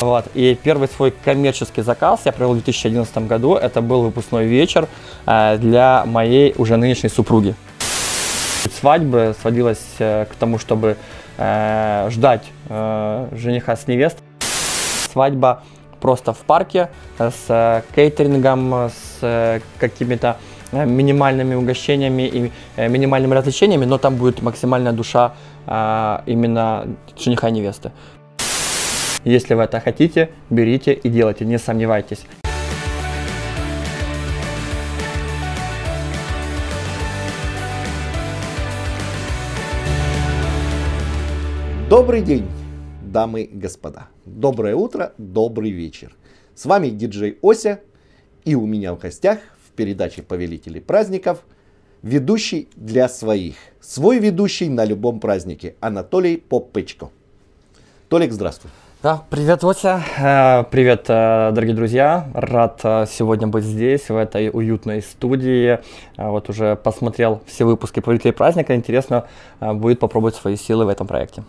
Вот. И первый свой коммерческий заказ я провел в 2011 году. Это был выпускной вечер э, для моей уже нынешней супруги. Свадьба сводилась э, к тому, чтобы э, ждать жениха с невестой. Свадьба просто в парке с кейтерингом, с какими-то минимальными угощениями и минимальными развлечениями, но там будет максимальная душа именно жениха и невесты. Если вы это хотите, берите и делайте, не сомневайтесь. Добрый день, дамы и господа. Доброе утро, добрый вечер. С вами диджей Ося. И у меня в гостях в передаче «Повелители праздников» ведущий для своих. Свой ведущий на любом празднике Анатолий Попычко. Толик, здравствуй. Да, привет, Ося. Э, Привет, э, дорогие друзья. Рад э, сегодня быть здесь, в этой уютной студии. Вот уже посмотрел все выпуски «Повелителей праздника». Интересно будет попробовать свои силы в этом проекте.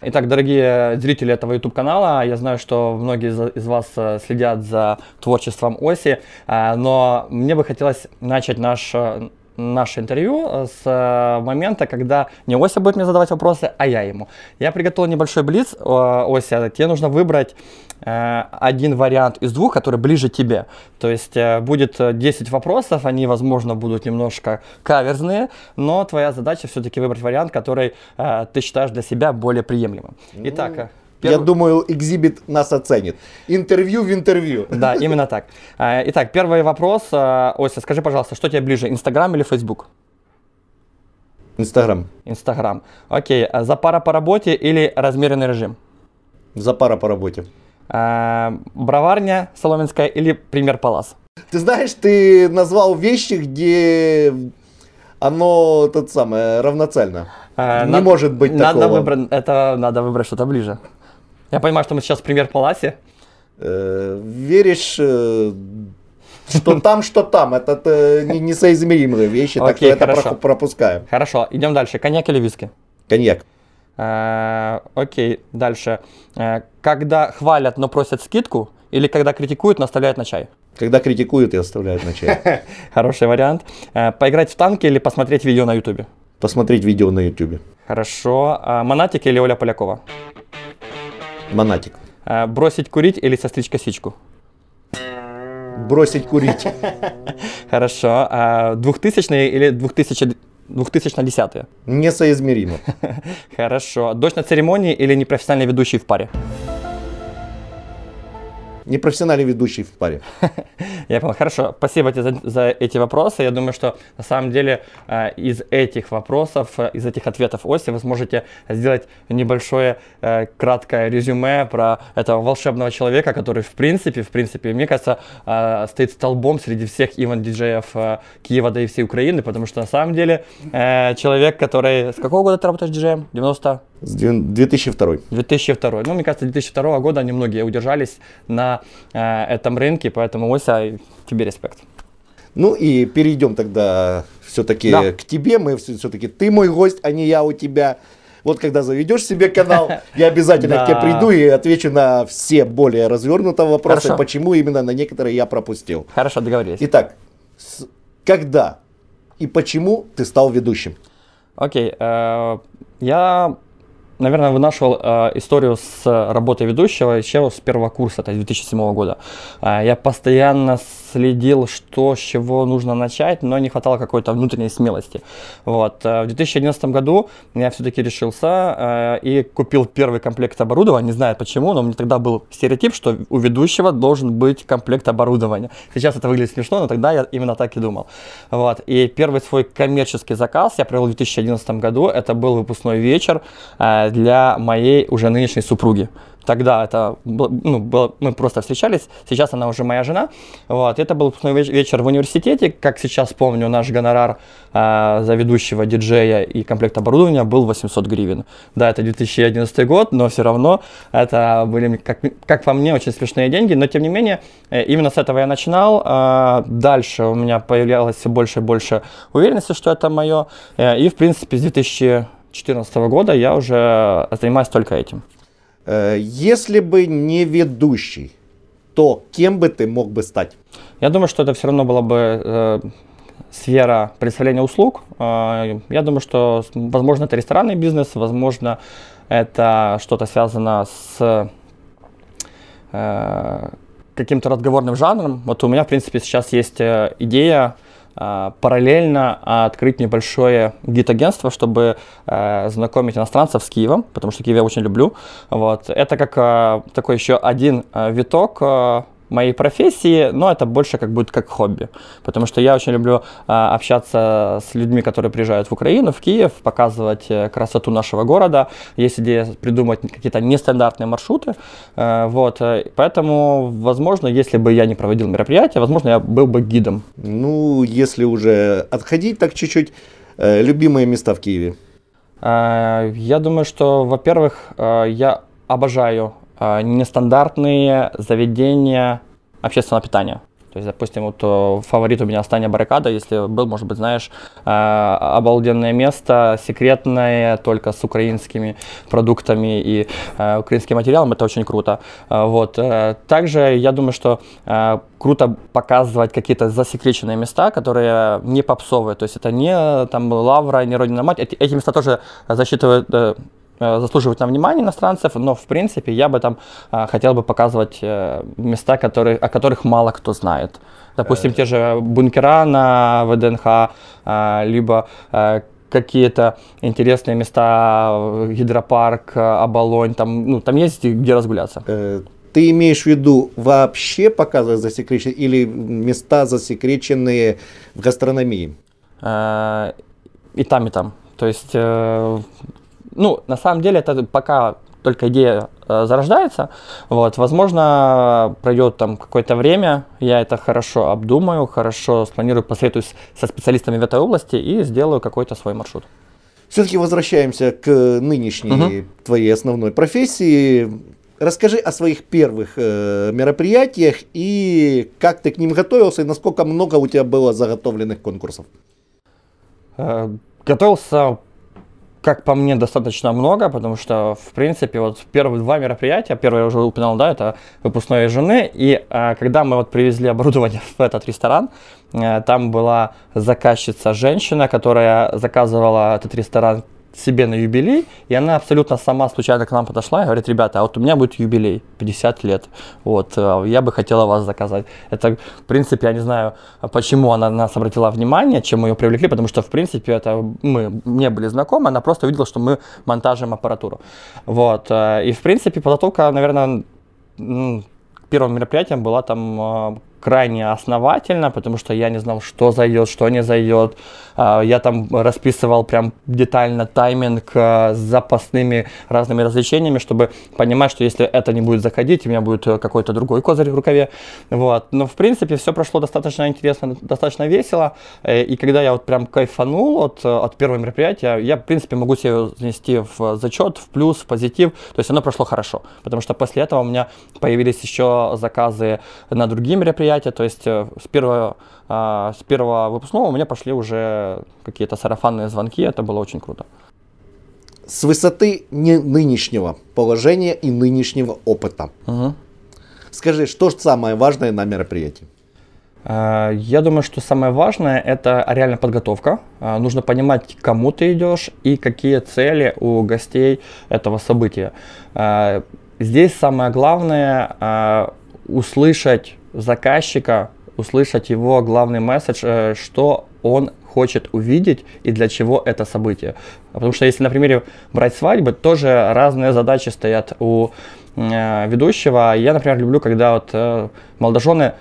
Итак, дорогие зрители этого YouTube-канала, я знаю, что многие из- вас следят за творчеством Оси, но мне бы хотелось начать наш, наше интервью э, с э, момента, когда не Ося будет мне задавать вопросы, а я ему. Я приготовил небольшой блиц, э, Ося, тебе нужно выбрать один вариант из двух, который ближе тебе. То есть будет э, 10 вопросов, они, возможно, будут немножко каверзные, но твоя задача все-таки выбрать вариант, который ты считаешь для себя более приемлемым. Итак, э, Я думаю, экзибит нас оценит. Интервью в интервью. Да, именно так. Э, Итак, первый вопрос. э, Ося, скажи, пожалуйста, что тебе ближе, Инстаграм или Фейсбук? Инстаграм. Инстаграм. Окей, а за пара по работе или размеренный режим? За пара по работе. Э, Броварня Соломенская или Пример Палас? Ты знаешь, ты назвал вещи, где оно тот самое равноценно. Э, Не над- может быть надо такого. Выбрать, это надо выбрать что-то ближе. Я понимаю, что мы сейчас в Пример Паласе. Э, веришь, э, что там, что там. Это э, не- несоизмеримые вещи, так что Окей, это хорошо. пропускаем. Хорошо, идем дальше. Коньяк или виски? Коньяк. Э, Окей, дальше. Э, Когда хвалят, но просят скидку, или когда критикуют, но оставляют на чай? Когда критикуют и оставляют на чай. Хороший вариант. Поиграть в танки или посмотреть видео на ютубе? Посмотреть видео на ютубе. Хорошо. А Монатик или Оля Полякова? Монатик. Э, Бросить курить или состричь косичку? Бросить курить. Хорошо. А 2000 или 2000 2010 Несоизмеримо. Хорошо. Дождь на церемонии или непрофессиональный ведущий в паре? Непрофессиональный ведущий в паре. Я понял. Хорошо. Спасибо тебе за, за эти вопросы. Я думаю, что на самом деле э, из этих вопросов, э, из этих ответов Оси вы сможете сделать небольшое э, краткое резюме про этого волшебного человека, который в принципе, в принципе, мне кажется, э, стоит столбом среди всех ивент-диджеев э, Киева, да и всей Украины, потому что на самом деле человек, который... С какого года ты работаешь диджеем? 90? С две- 2002. 2002. Ну, мне кажется, 2002 года немногие удержались на э, этом рынке, поэтому, Ося, тебе респект. Ну и перейдем тогда все-таки Да. к тебе. Мы все-таки ты мой гость, а не я у тебя. Вот когда заведешь себе канал, я обязательно к тебе приду и отвечу на все более развернутые вопросы, Хорошо. почему именно на некоторые я пропустил. Хорошо, договорились. Итак, с- когда и почему ты стал ведущим? Окей, э, я, наверное, вынашивал э, историю с работой ведущего еще с первого курса, то есть 2007 года. Э, я постоянно следил, что, с чего нужно начать, но не хватало какой-то внутренней смелости. Вот. э, В 2011 году я все-таки решился э, и купил первый комплект оборудования, не знаю почему, но у меня тогда был стереотип, что у ведущего должен быть комплект оборудования. Сейчас это выглядит смешно, но тогда я именно так и думал. Вот. И первый свой коммерческий заказ я провел в 2011 году. Это был выпускной вечер э, для моей уже нынешней супруги. Тогда это был- ну, было- мы просто встречались, сейчас она уже моя жена. Вот. Это был вечер в университете. Как сейчас помню, наш гонорар э, за ведущего диджея и комплект оборудования был 800 гривен. Да, это 2011 год, но все равно это были, как, как по мне, очень смешные деньги. Но тем не менее, э, именно с этого я начинал. А Дальше у меня появлялось все больше и больше уверенности, что это мое. Э, И, в принципе, с 2014 года я уже занимаюсь только этим. Э, если бы не ведущий, то кем бы ты мог бы стать? Я думаю, что это все равно была бы э, сфера представления услуг. Э, я думаю, что, возможно, это ресторанный бизнес, возможно, это что-то связано с э, каким-то разговорным жанром. Вот у меня, в принципе, сейчас есть э, идея параллельно открыть небольшое гид-агентство, чтобы э, знакомить иностранцев с Киевом, потому что Киев я очень люблю. Вот. Это как такой еще один виток моей профессии, но это больше как будет как хобби, потому что я очень люблю а, общаться с людьми, которые приезжают в Украину, в Киев, показывать э, красоту нашего города. Есть идея придумать какие-то нестандартные маршруты, э, вот, э, поэтому, возможно, если бы я не проводил мероприятия, возможно, я был бы гидом. Ну, если уже отходить так чуть-чуть, любимые места в Киеве? Я думаю, что, во-первых, я обожаю а, нестандартные заведения общественного питания. То есть, допустим, вот э, фаворит у меня «Остання баррикада», если был, может быть, знаешь, э, обалденное место, секретное, только с украинскими продуктами и э, украинским материалом, это очень круто. Вот. Также я думаю, что круто показывать какие-то засекреченные места, которые не попсовые, то есть это не там Лавра, не Родина Мать, эти, эти места тоже засчитывают Э, заслуживают на внимание иностранцев, но в принципе я бы там а, хотел бы показывать э, места, которые, о которых мало кто знает. Допустим, те же бункера на ВДНХ, либо какие-то интересные места, гидропарк, Оболонь, там, ну, там есть где разгуляться. Ты имеешь в виду вообще показывать засекреченные или места засекреченные в гастрономии? И там, и там. То есть ну, на самом деле, это пока только идея э, зарождается, вот, возможно, пройдет там какое-то время, я это хорошо обдумаю, хорошо спланирую, посоветуюсь со специалистами в этой области и сделаю какой-то свой маршрут. Все-таки возвращаемся к нынешней угу. твоей основной профессии. Расскажи о своих первых э, мероприятиях и как ты к ним готовился и насколько много у тебя было заготовленных конкурсов. Э, готовился как по мне, достаточно много, потому что, в принципе, вот первые два мероприятия, первое я уже упоминал, да, это выпускной жены, и а, когда мы вот привезли оборудование в этот ресторан, а, там была заказчица женщина, которая заказывала этот ресторан себе на юбилей, и она абсолютно сама случайно к нам подошла и говорит, ребята, а вот у меня будет юбилей, 50 лет, вот, э, я бы хотела вас заказать. Это, в принципе, я не знаю, почему она на нас обратила внимание, чем мы ее привлекли, потому что, в принципе, это мы не были знакомы, она просто увидела, что мы монтажим аппаратуру. Вот, э, и, в принципе, подготовка, наверное, первым мероприятием была там э, крайне основательно, потому что я не знал, что зайдет, что не зайдет. А, я там расписывал прям детально тайминг а, с запасными разными развлечениями, чтобы понимать, что если это не будет заходить, у меня будет э, какой-то другой козырь в рукаве. Вот. Но в принципе все прошло достаточно интересно, достаточно весело. Э, и когда я вот прям кайфанул от, от первого мероприятия, я в принципе могу себе занести в зачет, в плюс, в позитив. То есть оно прошло хорошо. Потому что после этого у меня появились еще заказы на другие мероприятия, мероприятия, то есть э, с первого, а, с первого выпускного у меня пошли уже какие-то сарафанные звонки, это было очень круто. С высоты не нынешнего положения и нынешнего опыта. Угу. Скажи, что же самое важное на мероприятии? А, я думаю, что самое важное это реально подготовка. А, нужно понимать, к кому ты идешь и какие цели у гостей этого события. Здесь самое главное услышать заказчика, услышать его главный месседж, э, что он хочет увидеть и для чего это событие. Потому что если на примере брать свадьбы, тоже разные задачи стоят у э, ведущего. Я, например, люблю, когда вот э, молодожены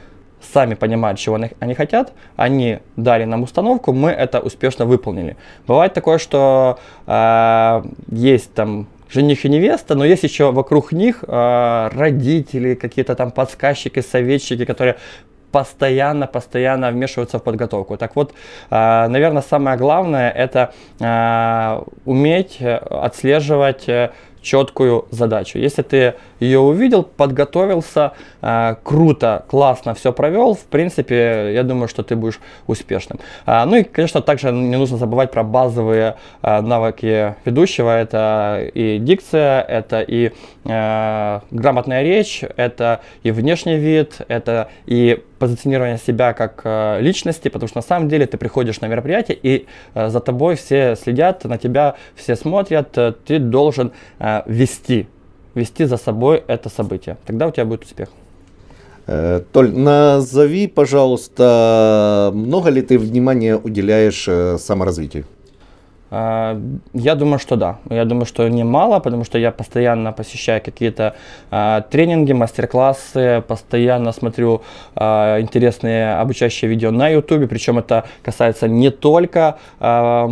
сами понимают, чего они, хотят, они дали нам установку, мы это успешно выполнили. Бывает такое, что э, есть там жених и невеста, но есть еще вокруг них э, родители, какие-то там подсказчики, советчики, которые постоянно, постоянно вмешиваются в подготовку. Так вот, э, наверное, самое главное это э, уметь отслеживать четкую задачу. Если ты ее увидел, подготовился, э, круто, классно все провел, в принципе, я думаю, что ты будешь успешным. А, ну и, конечно, также не нужно забывать про базовые э, навыки ведущего. Это и дикция, это и э, грамотная речь, это и внешний вид, это и позиционирование себя как э, личности, потому что на самом деле ты приходишь на мероприятие и э, за тобой все следят, на тебя все смотрят, э, ты должен вести, вести за собой это событие. Тогда у тебя будет успех. Толь, назови, пожалуйста, много ли ты внимания уделяешь саморазвитию? А, я думаю, что да. Я думаю, что немало, потому что я постоянно посещаю какие-то а, тренинги, мастер-классы, постоянно смотрю а, интересные обучающие видео на YouTube, причем это касается не только а,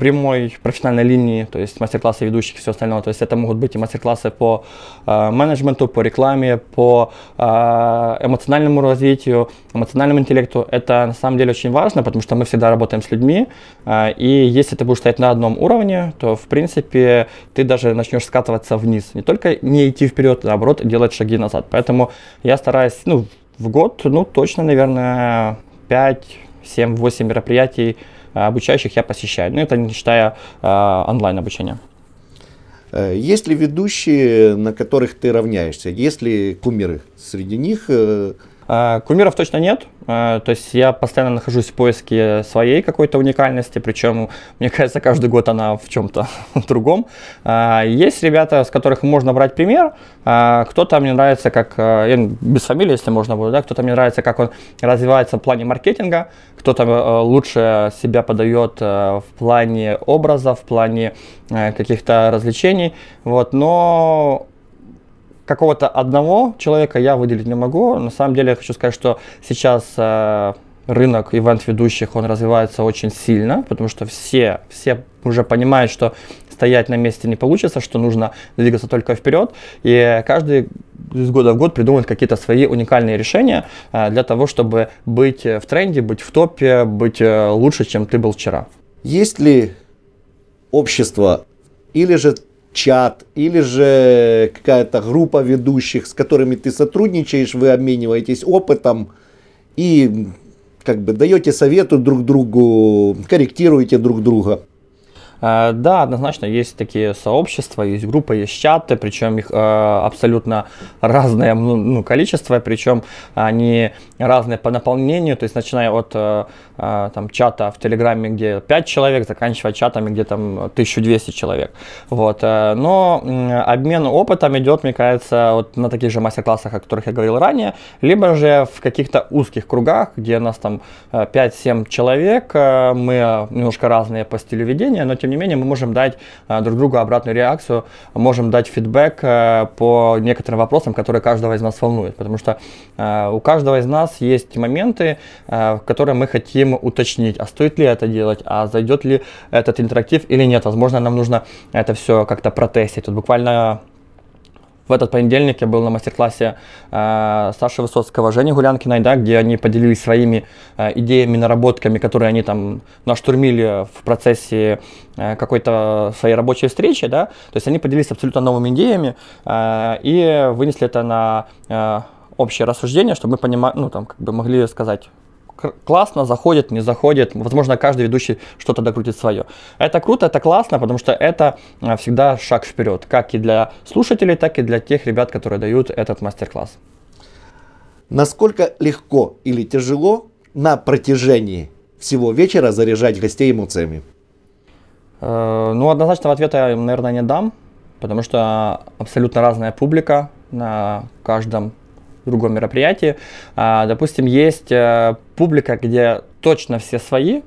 прямой профессиональной линии, то есть мастер-классы ведущих и все остальное. То есть это могут быть и мастер-классы по э, менеджменту, по рекламе, по э, эмоциональному развитию, эмоциональному интеллекту. Это на самом деле очень важно, потому что мы всегда работаем с людьми. Э, и если ты будешь стоять на одном уровне, то в принципе ты даже начнешь скатываться вниз. Не только не идти вперед, а наоборот делать шаги назад. Поэтому я стараюсь, ну, в год, ну, точно, наверное, 5, 7, 8 мероприятий обучающих я посещаю. Ну, это не считая э, онлайн обучения. Э, есть ли ведущие, на которых ты равняешься? Есть ли кумиры среди них? Э, кумиров точно нет. Э, то есть я постоянно нахожусь в поиске своей какой-то уникальности, причем, мне кажется, каждый год она в чем-то другом. Э, есть ребята, с которых можно брать пример. Кто-то мне нравится, как, без фамилии, если можно будет, да, кто-то мне нравится, как он развивается в плане маркетинга, кто-то лучше себя подает в плане образа, в плане каких-то развлечений. Вот, но какого-то одного человека я выделить не могу. На самом деле я хочу сказать, что сейчас э, рынок ивент-ведущих, он развивается очень сильно, потому что все, все уже понимают, что стоять на месте не получится, что нужно двигаться только вперед. И каждый из года в год придумывает какие-то свои уникальные решения э, для того, чтобы быть в тренде, быть в топе, быть э, лучше, чем ты был вчера. Есть ли общество или же чат или же какая-то группа ведущих, с которыми ты сотрудничаешь, вы обмениваетесь опытом и как бы даете советы друг другу, корректируете друг друга. Э, да, однозначно есть такие сообщества, есть группы, есть чаты, причем их э, абсолютно разное ну, ну, количество, причем они разные по наполнению, то есть начиная от э, там, чата в Телеграме, где 5 человек, заканчивая чатами, где там 1200 человек. Вот. Но обмен опытом идет, мне кажется, вот на таких же мастер-классах, о которых я говорил ранее, либо же в каких-то узких кругах, где у нас там 5-7 человек, мы немножко разные по стилю ведения, но тем не менее мы можем дать э, друг другу обратную реакцию, можем дать фидбэк э, по некоторым вопросам, которые каждого из нас волнуют. Потому что э, у каждого из нас есть моменты, которые мы хотим уточнить, а стоит ли это делать, а зайдет ли этот интерактив или нет. Возможно, нам нужно это все как-то протестить. Тут буквально в этот понедельник я был на мастер-классе э, Саши Высоцкого, Жени Гулянкиной, да, где они поделились своими э, идеями, наработками, которые они там наштурмили в процессе э, какой-то своей рабочей встречи, да, то есть они поделились абсолютно новыми идеями э, и вынесли это на э, общее рассуждение, чтобы мы понимали, ну, там, как бы могли сказать, классно, заходит, не заходит. Возможно, каждый ведущий что-то докрутит свое. Это круто, это классно, потому что это а, всегда шаг вперед, как и для слушателей, так и для тех ребят, которые дают этот мастер-класс. Насколько легко или тяжело на протяжении всего вечера заряжать гостей эмоциями? Э, ну, однозначного ответа я, наверное, не дам, потому что абсолютно разная публика на каждом другом мероприятии. А, допустим, есть э, публика, где точно все свои,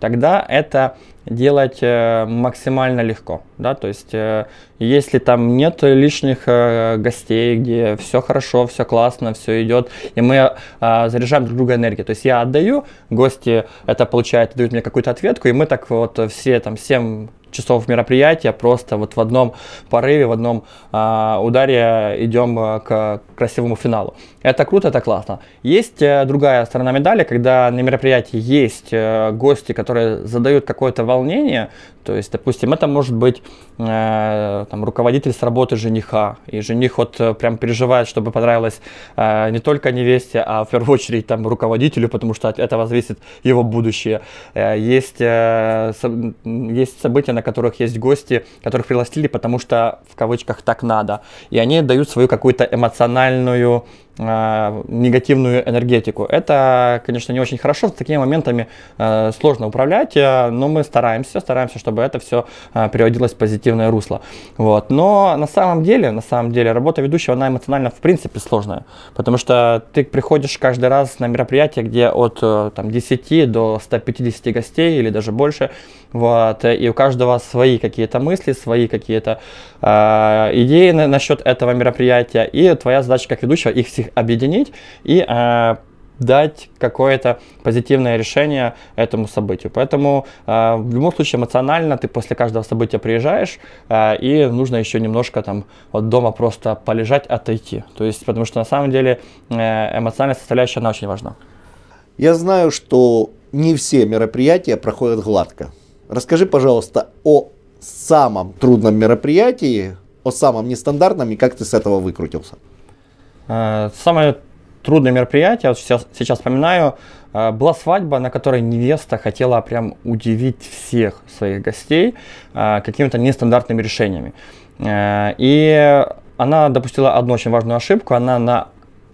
тогда это делать э, максимально легко, да, то есть э, если там нет лишних гостей, где все хорошо, все классно, все идет, и мы заряжаем друг друга энергией, то есть я отдаю, гости это получают, дают мне какую-то ответку, и мы так вот все там 7 часов мероприятия, просто вот в одном порыве, в одном а, ударе идем а, к красивому финалу. Это круто, это классно. Есть э, другая сторона медали, когда на мероприятии есть э, гости, которые задают какое-то волнение, то есть, допустим, это может быть э, там, руководитель с работы жениха, и жених вот э, прям переживает, чтобы понравилось э, не только невесте, а в первую очередь там руководителю, потому что от этого зависит его будущее. Э, есть, э, со, есть события, на которых есть гости, которых пригласили, потому что в кавычках так надо, и они дают свою какую-то эмоциональную негативную энергетику. Это, конечно, не очень хорошо, с такими моментами э, сложно управлять, э, но мы стараемся, стараемся, чтобы это все переводилось в позитивное русло. Вот. Но на самом деле, на самом деле, работа ведущего, она эмоционально в принципе сложная, потому что ты приходишь каждый раз на мероприятие, где от э, там, 10 до 150 гостей или даже больше, вот, и у каждого свои какие-то мысли, свои какие-то э, идеи на, насчет этого мероприятия, и твоя задача как ведущего их всех объединить и э, дать какое-то позитивное решение этому событию. Поэтому э, в любом случае эмоционально ты после каждого события приезжаешь, э, и нужно еще немножко там от дома просто полежать, отойти. То есть, потому что на самом деле э, эмоциональная составляющая, она очень важна. Я знаю, что не все мероприятия проходят гладко. Расскажи, пожалуйста, о самом трудном мероприятии, о самом нестандартном и как ты с этого выкрутился. Э, самое трудное мероприятие, сейчас, сейчас вспоминаю, э, была свадьба, на которой невеста хотела прям удивить всех своих гостей э, какими-то нестандартными решениями. И она допустила одну очень важную ошибку. Она на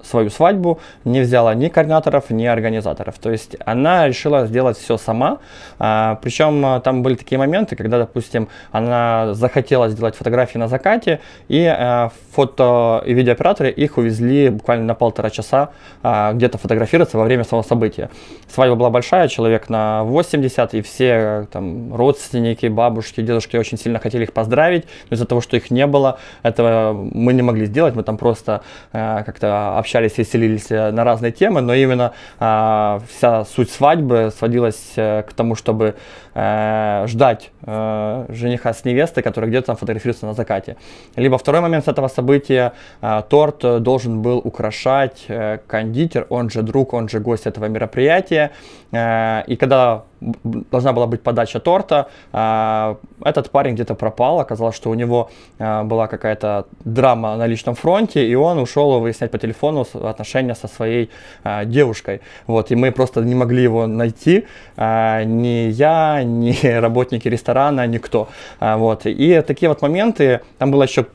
свою свадьбу не взяла ни координаторов, ни организаторов. То есть она решила сделать все сама. А, причем а, там были такие моменты, когда, допустим, она захотела сделать фотографии на закате, и а, фото и видеооператоры их увезли буквально на полтора часа а, где-то фотографироваться во время самого события. Свадьба была большая, человек на 80, и все там родственники, бабушки, дедушки очень сильно хотели их поздравить, но из-за того, что их не было, этого мы не могли сделать, мы там просто а, как-то общались общались, веселились э, на разные темы, но именно а, вся суть свадьбы сводилась а, к тому, чтобы а, ждать а, жениха с невестой, который где-то там фотографируется на закате. Либо второй момент с этого события, а, торт должен был украшать а, кондитер, он же друг, он же гость этого мероприятия. А, и когда должна была быть подача торта. А, этот парень где-то пропал, оказалось, что у него а, была какая-то драма на личном фронте, и он ушел выяснять по телефону отношения со своей девушкой. Вот, и мы просто не могли его найти, ни я, ни работники ресторана, никто. Вот, и такие вот моменты, там было еще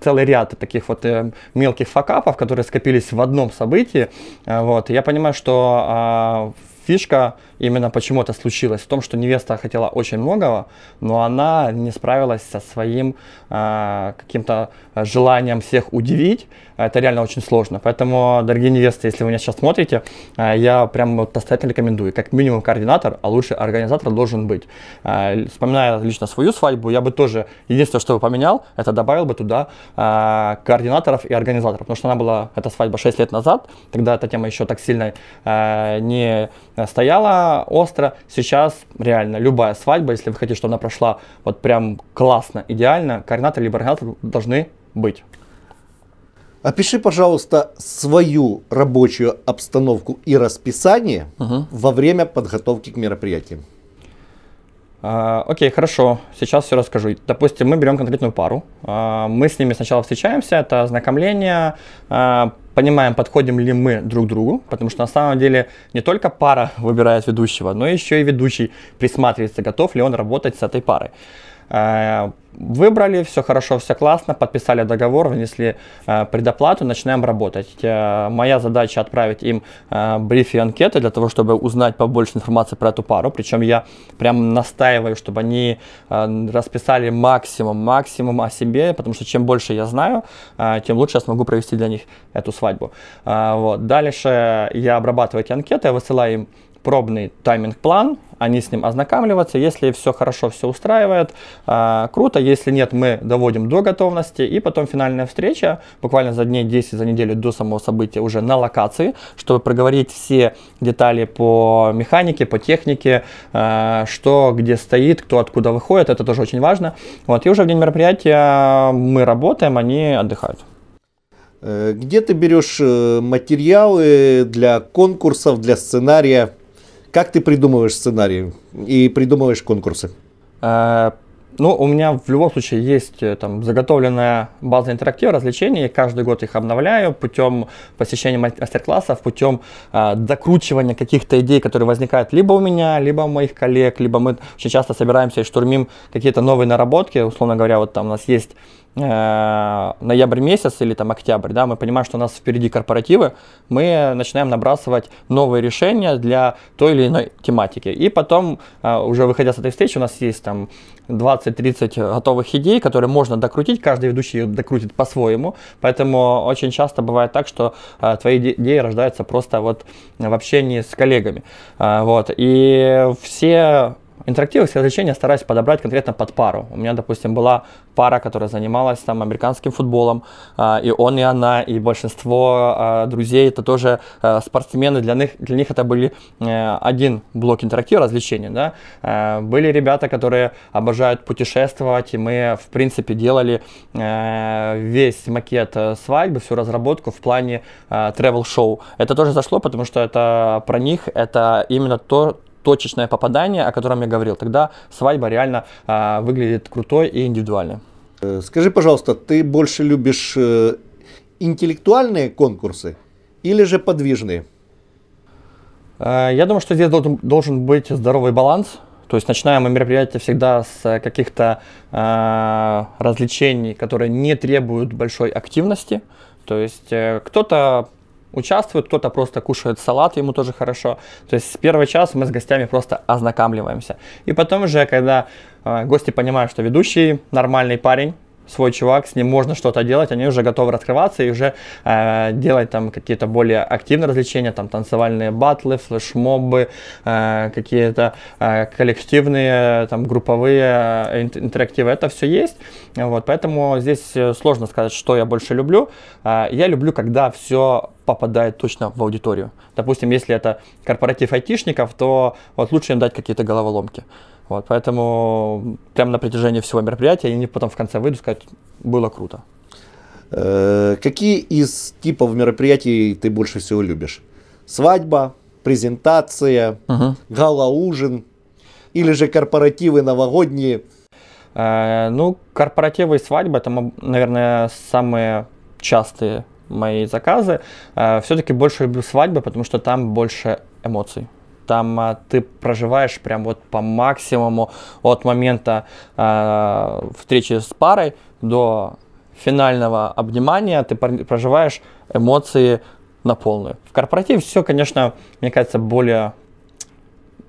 целый ряд таких вот э, мелких факапов, которые скопились в одном событии. Вот. Я понимаю, что э, фишка именно почему это случилось, в том, что невеста хотела очень многого, но она не справилась со своим э, каким-то желанием всех удивить. Это реально очень сложно. Поэтому, дорогие невесты, если вы меня сейчас смотрите, э, я прям вот настоятельно рекомендую. Как минимум координатор, а лучше организатор должен быть. Э, вспоминая лично свою свадьбу, я бы тоже, единственное, что бы поменял, это добавил бы туда э, координаторов и организаторов. Потому что она была, эта свадьба 6 лет назад, тогда эта тема еще так сильно э, не стояла остро. Сейчас реально любая свадьба, если вы хотите, чтобы она прошла вот прям классно, идеально, координатор либо организатор должны быть. Опиши, пожалуйста, свою рабочую обстановку и расписание угу. во время подготовки к мероприятиям. А, окей, хорошо, сейчас все расскажу. Допустим, мы берем конкретную пару, а, мы с ними сначала встречаемся, это ознакомление, а, понимаем, подходим ли мы друг другу, потому что на самом деле не только пара выбирает ведущего, но еще и ведущий присматривается, готов ли он работать с этой парой. Выбрали, все хорошо, все классно, подписали договор, внесли э, предоплату, начинаем работать. Э, моя задача отправить им э, брифы и анкеты для того, чтобы узнать побольше информации про эту пару. Причем я прям настаиваю, чтобы они расписали максимум, максимум о себе, потому что чем больше я знаю, тем лучше я смогу провести для них эту свадьбу. Вот. Дальше я обрабатываю эти анкеты, я высылаю им пробный тайминг-план, они с ним ознакомливаться. Если все хорошо, все устраивает, э, круто. Если нет, мы доводим до готовности. И потом финальная встреча, буквально за дней 10, за неделю до самого события уже на локации, чтобы проговорить все детали по механике, по технике, э, что где стоит, кто откуда выходит. Это тоже очень важно. Вот. И уже в день мероприятия мы работаем, они отдыхают. Э, где ты берешь э, материалы для конкурсов, для сценария? Как ты придумываешь сценарии и придумываешь конкурсы? Э, ну, у меня в любом случае есть там заготовленная база интерактива, развлечений. Каждый год их обновляю путем посещения мастер-классов, путем э, докручивания каких-то идей, которые возникают либо у меня, либо у моих коллег, либо мы очень часто собираемся и штурмим какие-то новые наработки. Условно говоря, вот там у нас есть Э, ноябрь месяц или там октябрь, да, мы понимаем, что у нас впереди корпоративы, мы начинаем набрасывать новые решения для той или иной тематики. И потом, э, уже выходя с этой встречи, у нас есть там 20-30 готовых идей, которые можно докрутить, каждый ведущий их докрутит по-своему, поэтому очень часто бывает так, что э, твои идеи рождаются просто вот в общении с коллегами. Вот. И все интерактивы, все развлечения стараюсь подобрать конкретно под пару. У меня, допустим, была пара, которая занималась там американским футболом, э, и он, и она, и большинство э, друзей, это тоже э, спортсмены, для них, для них это были э, один блок интерактива, развлечения, да. Э, были ребята, которые обожают путешествовать, и мы, в принципе, делали э, весь макет свадьбы, всю разработку в плане travel-шоу. Это тоже зашло, потому что это про них, это именно то, точечное попадание, о котором я говорил, тогда свадьба реально э, выглядит крутой и индивидуальной. Э, скажи, пожалуйста, ты больше любишь э, интеллектуальные конкурсы или же подвижные? Э, я думаю, что здесь должен, должен быть здоровый баланс. То есть начинаем мы мероприятие всегда с каких-то э, развлечений, которые не требуют большой активности. То есть э, кто-то участвует, кто-то просто кушает салат, ему тоже хорошо. То есть с первого часа мы с гостями просто ознакомливаемся. И потом уже, когда э, гости понимают, что ведущий нормальный парень, свой чувак, с ним можно что-то делать, они уже готовы раскрываться и уже э, делать там какие-то более активные развлечения, там танцевальные батлы, флешмобы, э, какие-то э, коллективные, там групповые э, интерактивы, это все есть, вот, поэтому здесь э, сложно сказать, что я больше люблю, э, я люблю, когда все попадает точно в аудиторию. Допустим, если это корпоратив айтишников, то вот лучше им дать какие-то головоломки. Вот, поэтому прямо на протяжении всего мероприятия они потом в конце выйдут сказать, было круто. Э, какие из типов мероприятий ты больше всего любишь? Свадьба, презентация, угу. гала-ужин или же корпоративы новогодние? Э, ну, корпоративы и свадьба это, наверное, самые частые мои заказы. Э, все-таки больше люблю свадьбы, потому что там больше эмоций. Там а, ты проживаешь прям вот по максимуму от момента а, встречи с парой до финального обнимания, ты проживаешь эмоции на полную. В корпоративе все, конечно, мне кажется, более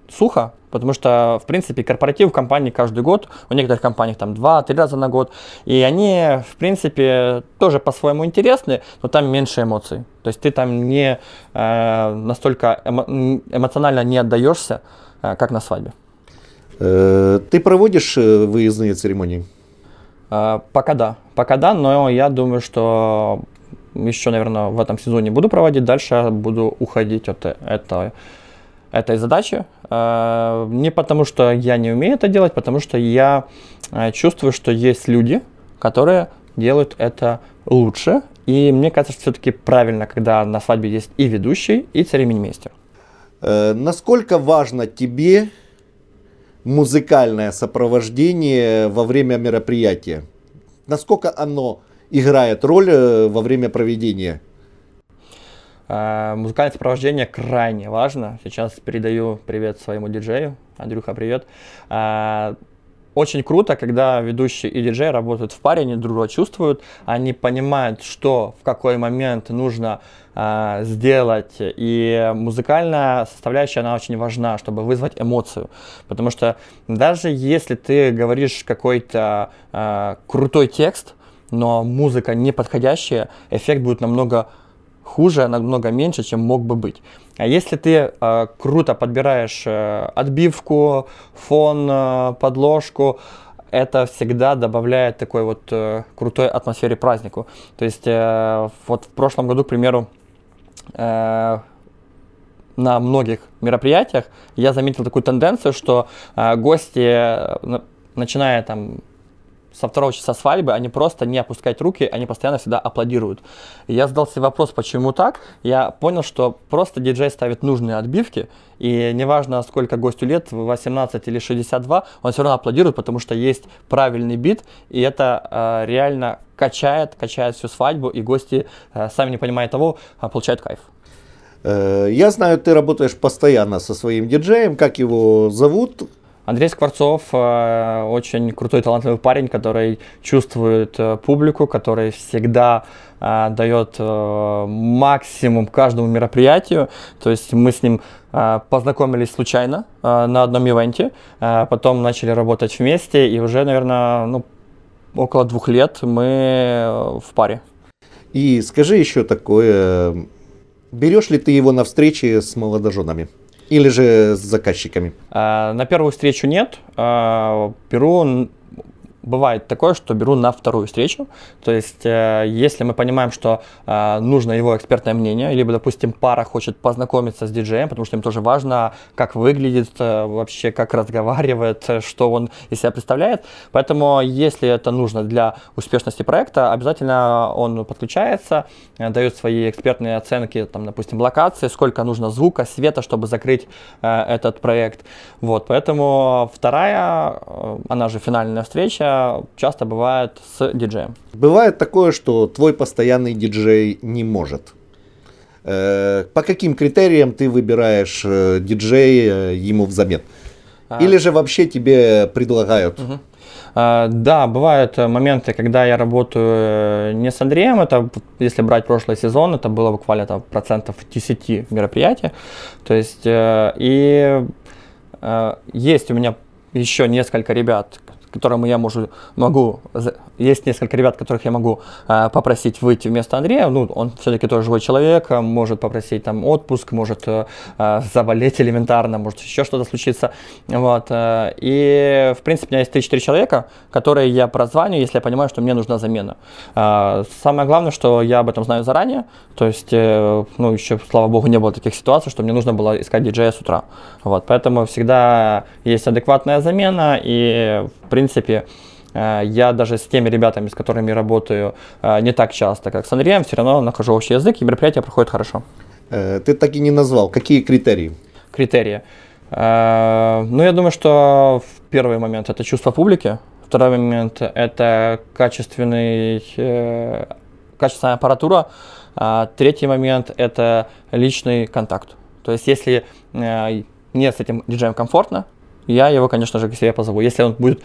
сухо, потому что, в принципе, корпоратив в компании каждый год, у некоторых компаний там 2-3 раза на год, и они, в принципе, тоже по-своему интересны, но там меньше эмоций. То есть ты там не э, настолько эмо эмоционально не отдаешься, э, как на свадьбе. Э, ты проводишь э, выездные церемонии? Э, пока да, пока да, но я думаю, что еще, наверное, в этом сезоне буду проводить, дальше буду уходить от этого этой задачи. Э, не потому, что я не умею это делать, потому что я э, чувствую, что есть люди, которые делают это лучше. И мне кажется, что все-таки правильно, когда на свадьбе есть и ведущий, и церемонимейстер. Э, насколько важно тебе музыкальное сопровождение во время мероприятия? Насколько оно играет роль во время проведения музыкальное сопровождение крайне важно. Сейчас передаю привет своему диджею. Андрюха, привет. А, очень круто, когда ведущий и диджей работают в паре, они друг друга чувствуют, они понимают, что в какой момент нужно э, сделать. И музыкальная составляющая, она очень важна, чтобы вызвать эмоцию. Потому что даже если ты говоришь какой-то э, крутой текст, но музыка не подходящая, эффект будет намного хуже намного меньше, чем мог бы быть. А если ты э, круто подбираешь э, отбивку, фон, э, подложку, это всегда добавляет такой вот э, крутой атмосфере празднику. То есть э, вот в прошлом году, к примеру, э, на многих мероприятиях я заметил такую тенденцию, что э, гости, э, начиная там со второго часа свадьбы, они просто не опускают руки, они постоянно всегда аплодируют. И я задал себе вопрос, почему так. Я понял, что просто диджей ставит нужные отбивки, и неважно, сколько гостю лет, 18 или 62, он все равно аплодирует, потому что есть правильный бит, и это э, реально качает, качает всю свадьбу, и гости, э, сами не понимая того, э, получают кайф. Э, я знаю, ты работаешь постоянно со своим диджеем. Как его зовут? Андрей Скворцов э, очень крутой, талантливый парень, который чувствует э, публику, который всегда э, дает максимум каждому мероприятию. То есть мы с ним познакомились случайно на одном ивенте, потом начали работать вместе, и уже, наверное, ну, около двух лет мы в паре. И скажи еще такое, берешь ли ты его на встречи с молодоженами? Или же с заказчиками? А, на первую встречу нет. А, беру бывает такое, что беру на вторую встречу. То есть, э, если мы понимаем, что э, нужно его экспертное мнение, либо, допустим, пара хочет познакомиться с диджеем, потому что им тоже важно, как выглядит, э, вообще как разговаривает, что он из себя представляет. Поэтому, если это нужно для успешности проекта, обязательно он подключается, дает свои экспертные оценки, там, допустим, локации, сколько нужно звука, света, чтобы закрыть этот проект. Вот, поэтому вторая, она же финальная встреча, часто бывает с диджеем. Бывает такое, что твой постоянный диджей не может. Э, по каким критериям ты выбираешь э, диджея ему взамен? А. Или же вообще тебе предлагают? Угу. Да, бывают моменты, когда я работаю не с Андреем, это если брать прошлый сезон, это было буквально там, процентов 10 мероприятий. То есть, и есть у меня еще несколько ребят, которому я можу, могу, есть несколько ребят, которых я могу э, попросить выйти вместо Андрея, ну, он все-таки тоже живой человек, а, может попросить там отпуск, может э, заболеть элементарно, может еще что-то случиться, вот, э, и, в принципе, у меня есть 3-4 человека, которые я прозваню, если я понимаю, что мне нужна замена. Э, самое главное, что я об этом знаю заранее, то есть, э, ну, еще, слава богу, не было таких ситуаций, что мне нужно было искать диджея с утра, вот, поэтому всегда есть адекватная замена, и, в принципе, э, я даже с теми ребятами, с которыми работаю э, не так часто, как с Андреем, все равно нахожу общий язык, и мероприятие проходит хорошо. Э, ты так и не назвал. Какие критерии? Критерии. Ну, я думаю, что первый момент – это чувство публики. Второй момент – это качественный, качественная аппаратура. А третий момент – это личный контакт. То есть, если мне с этим диджеем комфортно, я его, конечно же, к себе позову. Если он будет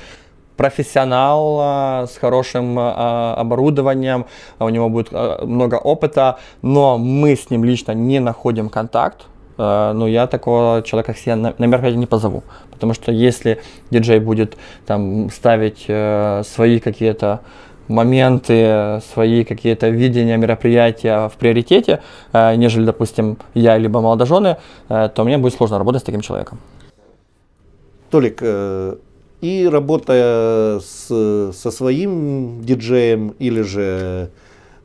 профессионал а, с хорошим а, оборудованием, у него будет а, много опыта, но мы с ним лично не находим контакт, ну, я такого человека к себе на, на мероприятие не позову. Потому что если диджей будет там ставить э, свои какие-то моменты, свои какие-то видения мероприятия в приоритете, э, нежели, допустим, я либо молодожены, э, то мне будет сложно работать с таким человеком. Толик, э, и работая с, со своим диджеем или же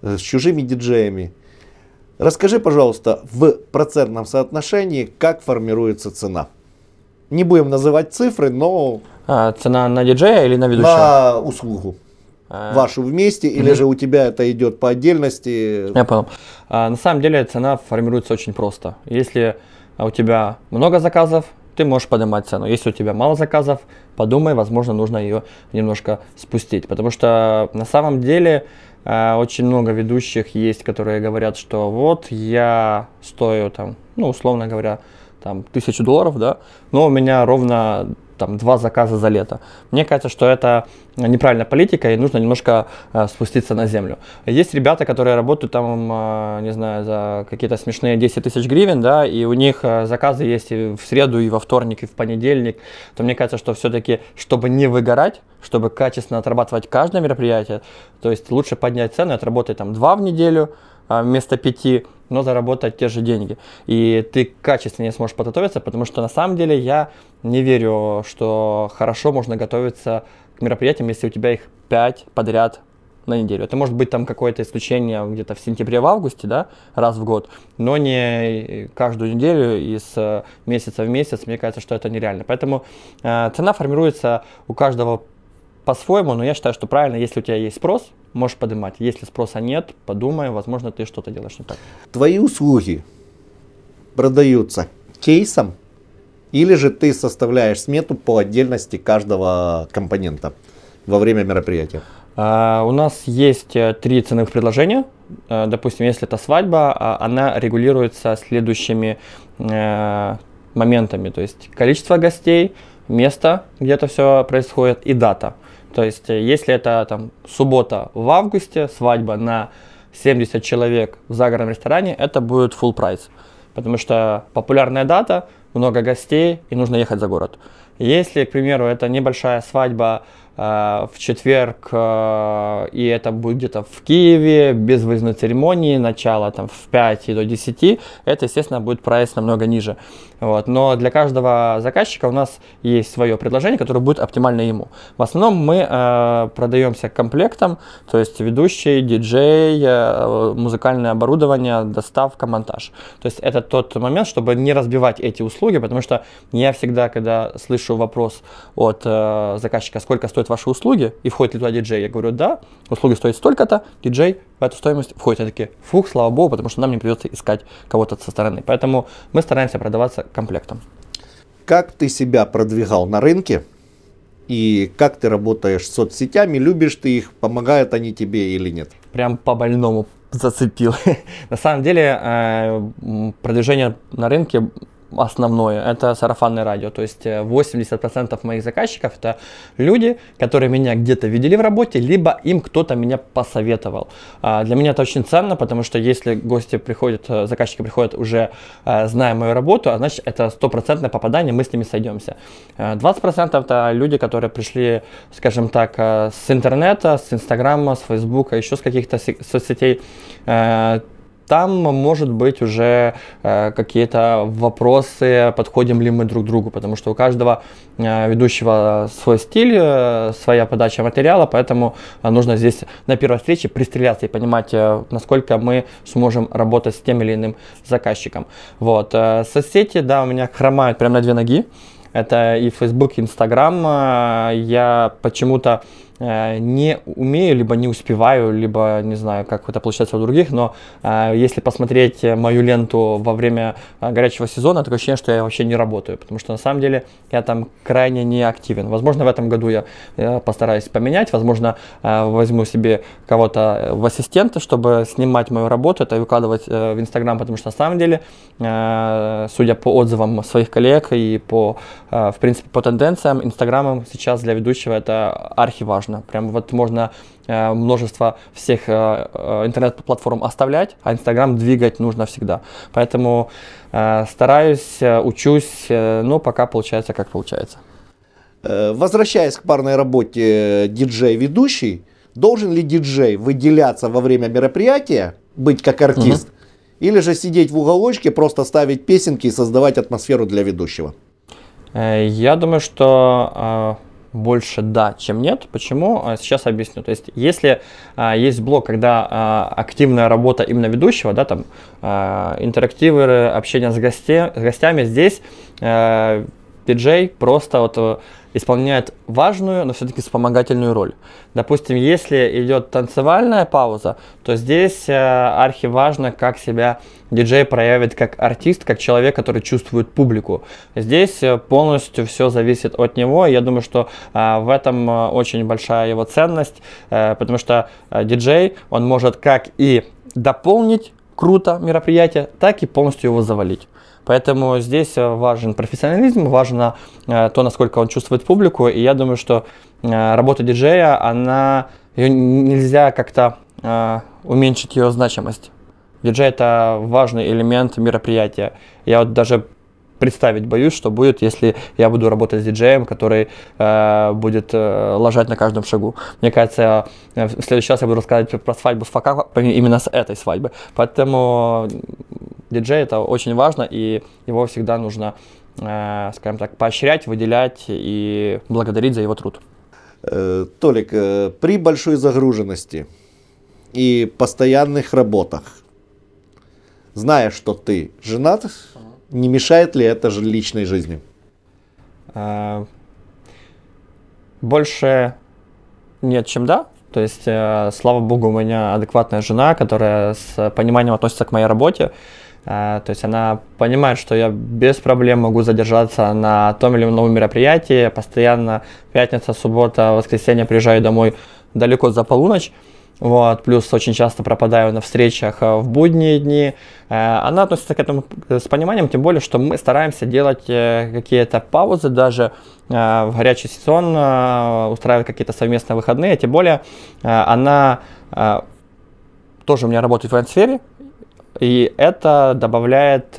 э, с чужими диджеями, расскажи, пожалуйста, в процентном соотношении, как формируется цена. Не будем называть цифры, но... А, цена на диджея или на ведущего? На услугу. А... Вашу вместе, или mm-hmm. же у тебя это идет по отдельности? Я понял. А, на самом деле цена формируется очень просто. Если у тебя много заказов, ты можешь поднимать цену. Если у тебя мало заказов, подумай, возможно, нужно ее немножко спустить. Потому что на самом деле э, очень много ведущих есть, которые говорят, что вот я стою там, ну, условно говоря, там, тысячу долларов, да, но у меня ровно там два заказа за лето. Мне кажется, что это неправильная политика, и нужно немножко э, спуститься на землю. Есть ребята, которые работают там, э, не знаю, за какие-то смешные 10 тысяч гривен, да, и у них э, заказы есть и в среду, и во вторник, и в понедельник, то мне кажется, что все-таки, чтобы не выгорать, чтобы качественно отрабатывать каждое мероприятие, то есть лучше поднять цену, отработать там два в неделю, вместо пяти, но заработать те же деньги. И ты качественнее сможешь подготовиться, потому что на самом деле я не верю, что хорошо можно готовиться к мероприятиям, если у тебя их 5 подряд на неделю. Это может быть там какое-то исключение где-то в сентябре, в августе, да, раз в год, но не каждую неделю из э, месяца в месяц. Мне кажется, что это нереально. Поэтому э, цена формируется у каждого по-своему, но я считаю, что правильно, если у тебя есть спрос, можешь поднимать. Если спроса нет, подумай, возможно, ты что-то делаешь не так. Твои услуги продаются кейсом или же ты составляешь смету по отдельности каждого компонента во время мероприятия? Uh, у нас есть э, три ценовых предложения. Uh, допустим, если это свадьба, uh, она регулируется следующими э, моментами. То есть количество гостей, место, где это все происходит и дата. То есть, э, если это там суббота в августе, свадьба на 70 человек в загородном ресторане, это будет full прайс. Потому что популярная дата, много гостей и нужно ехать за город. Если, к примеру, это небольшая свадьба в четверг, э, и это будет в Киеве, без выездной церемонии, начало там в 5 до 10, это, естественно, будет прайс намного ниже. Вот. Но для каждого заказчика у нас есть свое предложение, которое будет оптимально ему. В основном мы э, продаемся комплектом, то есть ведущий, диджей, э, музыкальное оборудование, доставка, монтаж. То есть это тот момент, чтобы не разбивать эти услуги, потому что я всегда, когда слышу вопрос от э, заказчика, сколько стоит ваши услуги, и входит ли туда диджей, я говорю, да, услуги стоят столько-то, диджей в эту стоимость входит. Я такие, фух, слава богу, потому что нам не придется искать кого-то со стороны. Поэтому мы стараемся продаваться комплектом. Как ты себя продвигал на рынке? И как ты работаешь с соцсетями? Любишь ты их? Помогают они тебе или нет? Прям по больному зацепил. на самом деле э, продвижение на рынке основное, это сарафанное радио. То есть 80% э, моих заказчиков это люди, которые меня где-то видели в работе, либо им кто-то меня посоветовал. А, для меня это очень ценно, потому что если гости приходят, э, заказчики приходят уже э, зная мою работу, а значит это стопроцентное попадание, мы с ними сойдемся. 20% это люди, которые пришли, скажем так, с интернета, с инстаграма, с фейсбука, еще с каких-то соцсетей там может быть уже э, какие-то вопросы, подходим ли мы друг другу, потому что у каждого э, ведущего свой стиль, э, своя подача материала, поэтому э, нужно здесь на первой встрече пристреляться и понимать, э, насколько мы сможем работать с тем или иным заказчиком. Вот. Э, соцсети, да, у меня хромают прямо на две ноги. Это и Facebook, и Instagram. Э, я почему-то не умею, либо не успеваю, либо не знаю, как это получается у других, но э, если посмотреть мою ленту во время э, горячего сезона, такое ощущение, что я вообще не работаю, потому что на самом деле я там крайне не активен. Возможно, в этом году я, я постараюсь поменять, возможно, э, возьму себе кого-то в ассистенты, чтобы снимать мою работу, это выкладывать э, в Инстаграм, потому что на самом деле, э, судя по отзывам своих коллег и по, э, в принципе, по тенденциям, Инстаграмом сейчас для ведущего это архиважно важно. Прям вот можно э, множество всех э, э, интернет-платформ оставлять, а Инстаграм двигать нужно всегда. Поэтому э, стараюсь, э, учусь, э, но пока получается как получается. Э, возвращаясь к парной работе диджей-ведущий, должен ли диджей выделяться во время мероприятия, быть как артист, угу. или же сидеть в уголочке, просто ставить песенки и создавать атмосферу для ведущего? Я думаю, что больше да, чем нет. Почему? А, сейчас объясню. То есть, если а, есть блок, когда а, активная работа именно ведущего, да, там а, интерактивы, общение с, госте, с гостями, здесь а, диджей просто вот э, исполняет важную, но все-таки вспомогательную роль. Допустим, если идет танцевальная пауза, то здесь э, архиважно, как себя диджей проявит как артист, как человек, который чувствует публику. Здесь э, полностью все зависит от него. Я думаю, что э, в этом э, очень большая его ценность, э, потому что э, диджей, он может как и дополнить круто мероприятие, так и полностью его завалить. Поэтому здесь э, важен профессионализм, важно э, то, насколько он чувствует публику. И я думаю, что э, работа диджея, она ее нельзя как-то уменьшить ее значимость. Диджей это важный элемент мероприятия. Я вот даже представить боюсь, что будет, если я буду работать с диджеем, который э, будет э, ложать на каждом шагу. Мне кажется, э, в следующий раз я буду рассказывать про свадьбу с фака именно с этой свадьбы. Поэтому диджей это очень важно, и его всегда нужно, э, скажем так, поощрять, выделять и благодарить за его труд. Э, Толик, э, при большой загруженности и постоянных работах, зная, что ты женат, не мешает ли это же личной жизни? Э, больше нет, чем да. То есть, э, слава богу, у меня адекватная жена, которая с пониманием относится к моей работе. Э, то есть она понимает, что я без проблем могу задержаться на том или ином мероприятии. Постоянно пятница, суббота, воскресенье приезжаю домой далеко за полуночь. Вот, плюс очень часто пропадаю на встречах э, в будние дни. Э, она относится к этому с пониманием, тем более, что мы стараемся делать э, какие-то паузы даже в горячий сезон, устраивать какие-то совместные выходные. Тем более, она тоже у меня работает в военсфере, и это добавляет,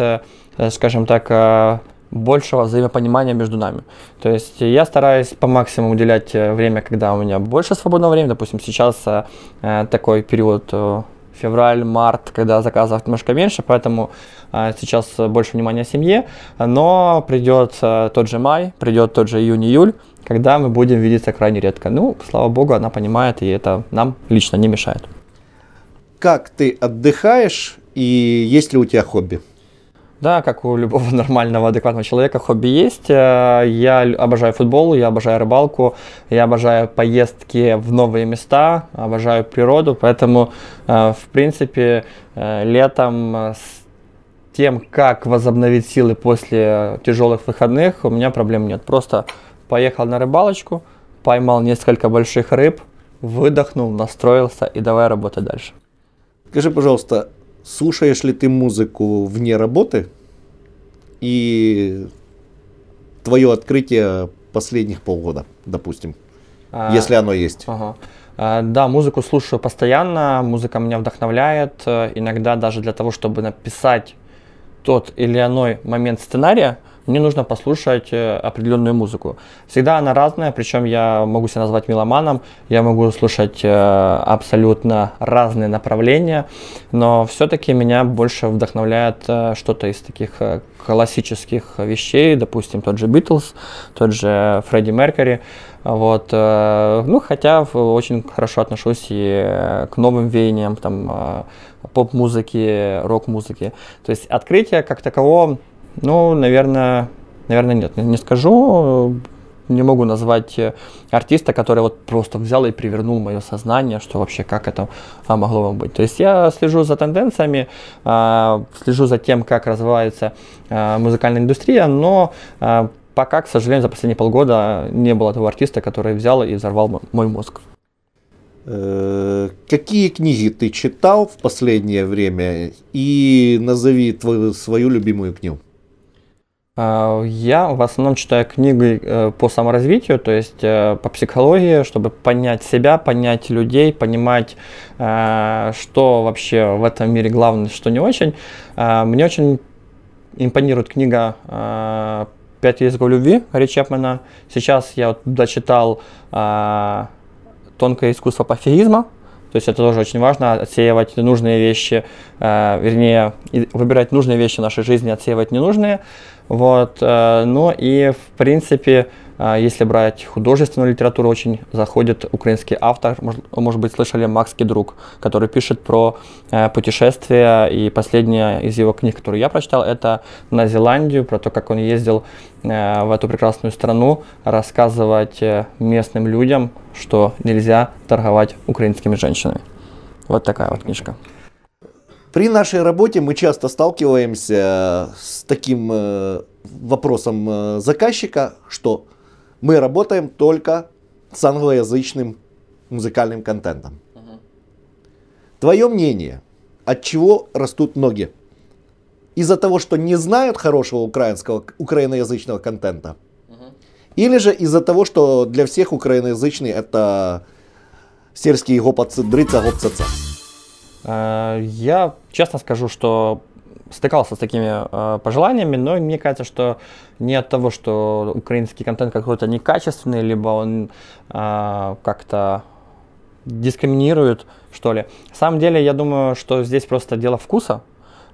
скажем так, большего взаимопонимания между нами. То есть я стараюсь по максимуму уделять э, время, когда у меня больше свободного времени. Допустим, сейчас э, э такой период э, февраль-март, когда заказов немножко меньше, поэтому э, сейчас больше внимания семье. Но придет э, тот же май, придет тот же июнь-июль, когда мы будем видеться крайне редко. Ну, слава богу, она понимает, и это нам лично не мешает. Как ты отдыхаешь и есть ли у тебя хобби? Да, как у любого нормального, адекватного человека, хобби есть. Э, я обожаю футбол, я обожаю рыбалку, я обожаю поездки в новые места, обожаю природу, поэтому, э, в принципе, э, летом с тем, как возобновить силы после тяжелых выходных, у меня проблем нет. Просто поехал на рыбалочку, поймал несколько больших рыб, выдохнул, настроился и давай работать дальше. Скажи, пожалуйста, слушаешь ли ты музыку вне работы и твое открытие последних полгода, допустим, а, если оно есть. Ага. А, да, музыку слушаю постоянно, музыка меня вдохновляет, э, иногда даже для того, чтобы написать тот или иной момент сценария, мне нужно послушать э, определенную музыку. Всегда она разная, причем я могу себя назвать меломаном, я могу слушать э, абсолютно разные направления, но все-таки меня больше вдохновляет э, что-то из таких классических вещей, допустим, тот же Битлз, тот же Фредди Меркьюри. Вот, ну, хотя очень хорошо отношусь и к новым веяниям, там, поп-музыки, рок-музыки. То есть открытие как такового ну, наверное, наверное, нет, не скажу. Не могу назвать э, артиста, который вот просто взял и привернул мое сознание, что вообще как это а, могло быть. То есть я слежу за тенденциями, а, слежу за тем, как развивается а, музыкальная индустрия, но пока, к сожалению, за последние полгода не было того артиста, который взял и взорвал мой мозг. Э, какие книги ты читал в последнее время и назови твою, свою любимую книгу? А, я в основном читаю книги э, по саморазвитию, то есть э, по психологии, чтобы понять себя, понять людей, понимать, э, что вообще в этом мире главное, что не очень. А, мне очень импонирует книга «Пять языков любви» Гарри Чепмана. Сейчас я дочитал «Тонкое искусство пофигизма», то есть это тоже очень важно, отсеивать нужные вещи, вернее, выбирать нужные вещи в нашей жизни, отсеивать ненужные. Вот, э, ну и в принципе, э, если брать художественную литературу, очень заходит украинский автор, может, быть, слышали Макс Кедрук, который пишет про э, путешествия, и последняя из его книг, которую я прочитал, это «На Зеландию», про то, как он ездил в эту прекрасную страну, рассказывать местным людям, что нельзя торговать украинскими женщинами. Вот такая вот книжка. При нашей работе мы часто сталкиваемся с таким э, вопросом э, заказчика, что мы работаем только с англоязычным музыкальным контентом. Угу. Твое мнение, от чего растут ноги? Из-за того, что не знают хорошего украинского, украиноязычного контента? Угу. Или же из-за того, что для всех украиноязычный это сельский гопац дрыца гопцаца? Э, я честно скажу, что стыкался с такими э, пожеланиями, но мне кажется, что не от того, что украинский контент какой-то некачественный, либо он э, как-то дискриминирует, что ли. На самом деле, я думаю, что здесь просто дело вкуса.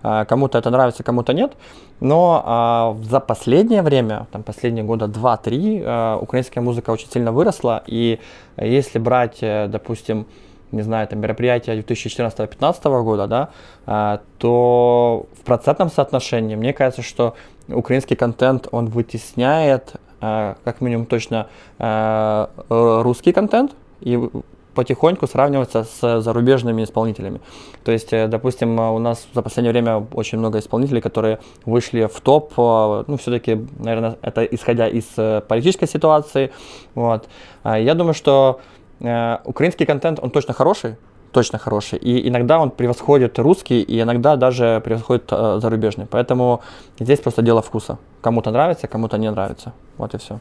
Э, кому-то это нравится, кому-то нет. Но э, за последнее время, там последние года 2-3, э, украинская музыка очень сильно выросла. И если брать, э, допустим, не знаю, там мероприятия 2014-2015 года, да, а, то в процентном соотношении, мне кажется, что украинский контент, он вытесняет, а, как минимум точно, а, русский контент и потихоньку сравниваться с зарубежными исполнителями. То есть, э, допустим, у нас за последнее время очень много исполнителей, которые вышли в топ, ну, все-таки, наверное, это исходя из э, политической ситуации. Вот. Я думаю, что Э, украинский контент, он точно хороший, точно хороший. И иногда он превосходит русский, и иногда даже превосходит э, зарубежный. Поэтому здесь просто дело вкуса. Кому-то нравится, кому-то не нравится. Вот и все.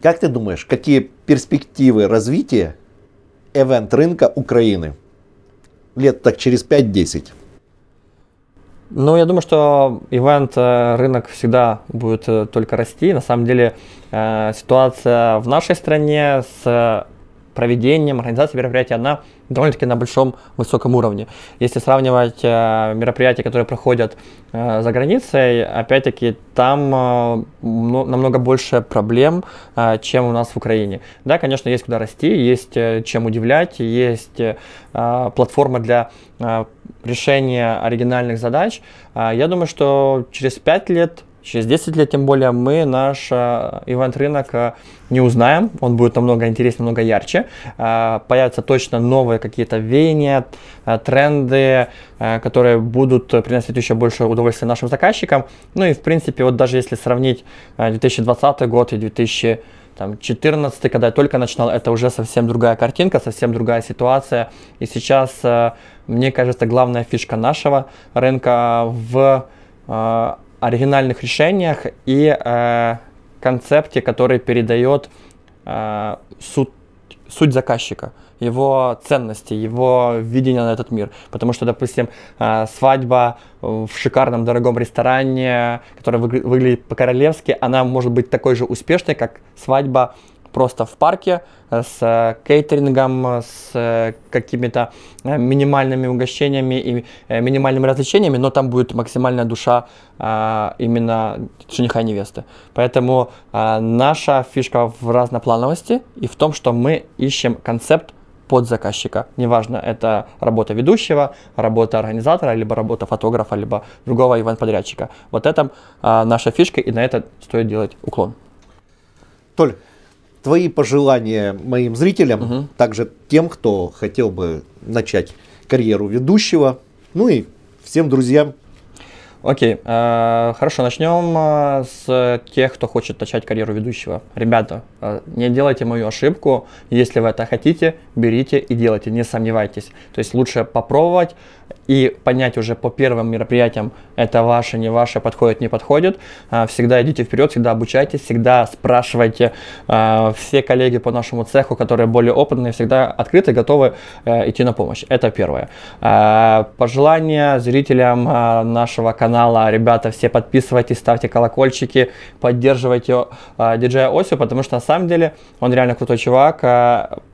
Как ты думаешь, какие перспективы развития эвент рынка Украины? Лет так через 5-10. Ну, я думаю, что ивент э, рынок всегда будет э, только расти. На самом деле э, ситуация в нашей стране с проведением, организацией мероприятий, она довольно-таки на большом высоком уровне. Если сравнивать э, мероприятия, которые проходят э, за границей, опять-таки там э, намного больше проблем, э, чем у нас в Украине. Да, конечно, есть куда расти, есть э, чем удивлять, есть э, платформа для э, решения оригинальных задач. Э, я думаю, что через 5 лет Через 10 лет, тем более, мы наш э, ивент-рынок э, не узнаем, он будет намного интереснее, намного ярче. Э, появятся точно новые какие-то веяния, тренды, которые будут приносить еще больше удовольствия нашим заказчикам. Ну и, в принципе, вот даже если сравнить э, 2020 год и 2000 там, 14 когда я только начинал, это уже совсем другая картинка, совсем другая ситуация. И сейчас, мне кажется, главная фишка нашего рынка в оригинальных решениях и э, концепте, который передает э, суть, суть заказчика его ценности, его видение на этот мир. Потому что, допустим, э, свадьба в шикарном дорогом ресторане, который выглядит по-королевски, она может быть такой же успешной, как свадьба просто в парке э, с э, кейтерингом, с э, какими-то минимальными угощениями и минимальными развлечениями, но там будет максимальная душа именно жениха и невесты. Поэтому наша фишка в разноплановости и в том, что мы ищем концепт под заказчика. Неважно, это работа ведущего, работа организатора, либо работа фотографа, либо другого ивент-подрядчика. Вот это а, наша фишка, и на это стоит делать уклон. Толь, твои пожелания моим зрителям, угу. также тем, кто хотел бы начать карьеру ведущего, ну и всем друзьям. Окей, э, хорошо, начнем э, с тех, кто хочет начать карьеру ведущего. Ребята, э, не делайте мою ошибку, если вы это хотите, берите и делайте, не сомневайтесь. То есть лучше попробовать, и понять уже по первым мероприятиям, это ваше, не ваше, подходит, не подходит. Всегда идите вперед, всегда обучайтесь, всегда спрашивайте. Все коллеги по нашему цеху, которые более опытные, всегда открыты, готовы идти на помощь. Это первое. Пожелание зрителям нашего канала, ребята, все подписывайтесь, ставьте колокольчики, поддерживайте диджея Осю, потому что на самом деле он реально крутой чувак.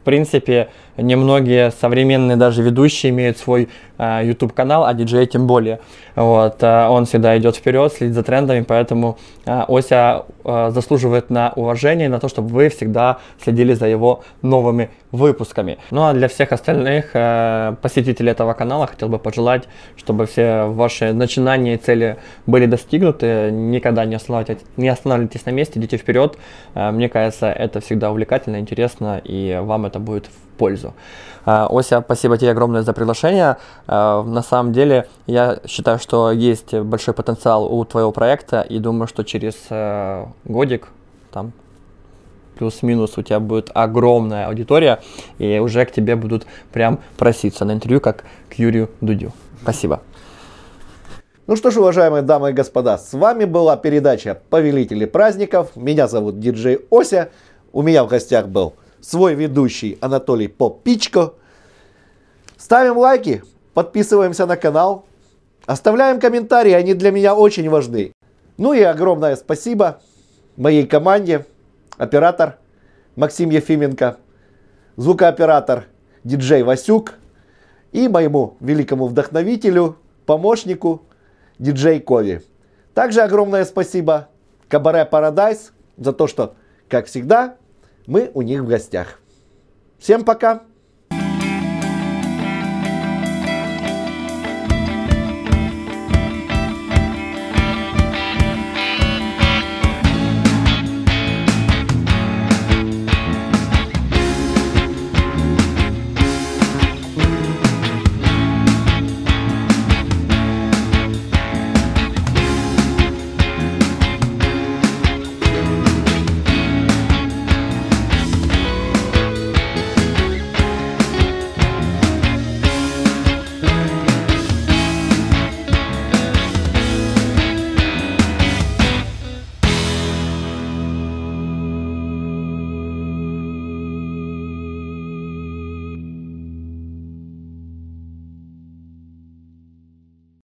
В принципе, немногие современные даже ведущие имеют свой э, YouTube канал, а диджей тем более. Вот, э, он всегда идет вперед, следит за трендами, поэтому э, Ося э, заслуживает на уважение, на то, чтобы вы всегда следили за его новыми выпусками. Ну а для всех остальных э, посетителей этого канала хотел бы пожелать, чтобы все ваши начинания и цели были достигнуты. Никогда не останавливайтесь, не останавливайтесь на месте, идите вперед. Э, мне кажется, это всегда увлекательно, интересно, и вам это будет в пользу. Э, Ося, спасибо тебе огромное за приглашение. Э, на самом деле, я считаю, что есть большой потенциал у твоего проекта, и думаю, что через э, годик, там, плюс-минус у тебя будет огромная аудитория, и уже к тебе будут прям проситься на интервью, как к Юрию Дудю. Спасибо. Ну что ж, уважаемые дамы и господа, с вами была передача «Повелители праздников». Меня зовут диджей Ося. У меня в гостях был свой ведущий Анатолий Попичко. Ставим лайки, подписываемся на канал. Оставляем комментарии, они для меня очень важны. Ну и огромное спасибо моей команде, оператор Максим Ефименко, звукооператор диджей Васюк и моему великому вдохновителю, помощнику диджей Кови. Также огромное спасибо Кабаре Парадайз за то, что, как всегда, мы у них в гостях. Всем пока!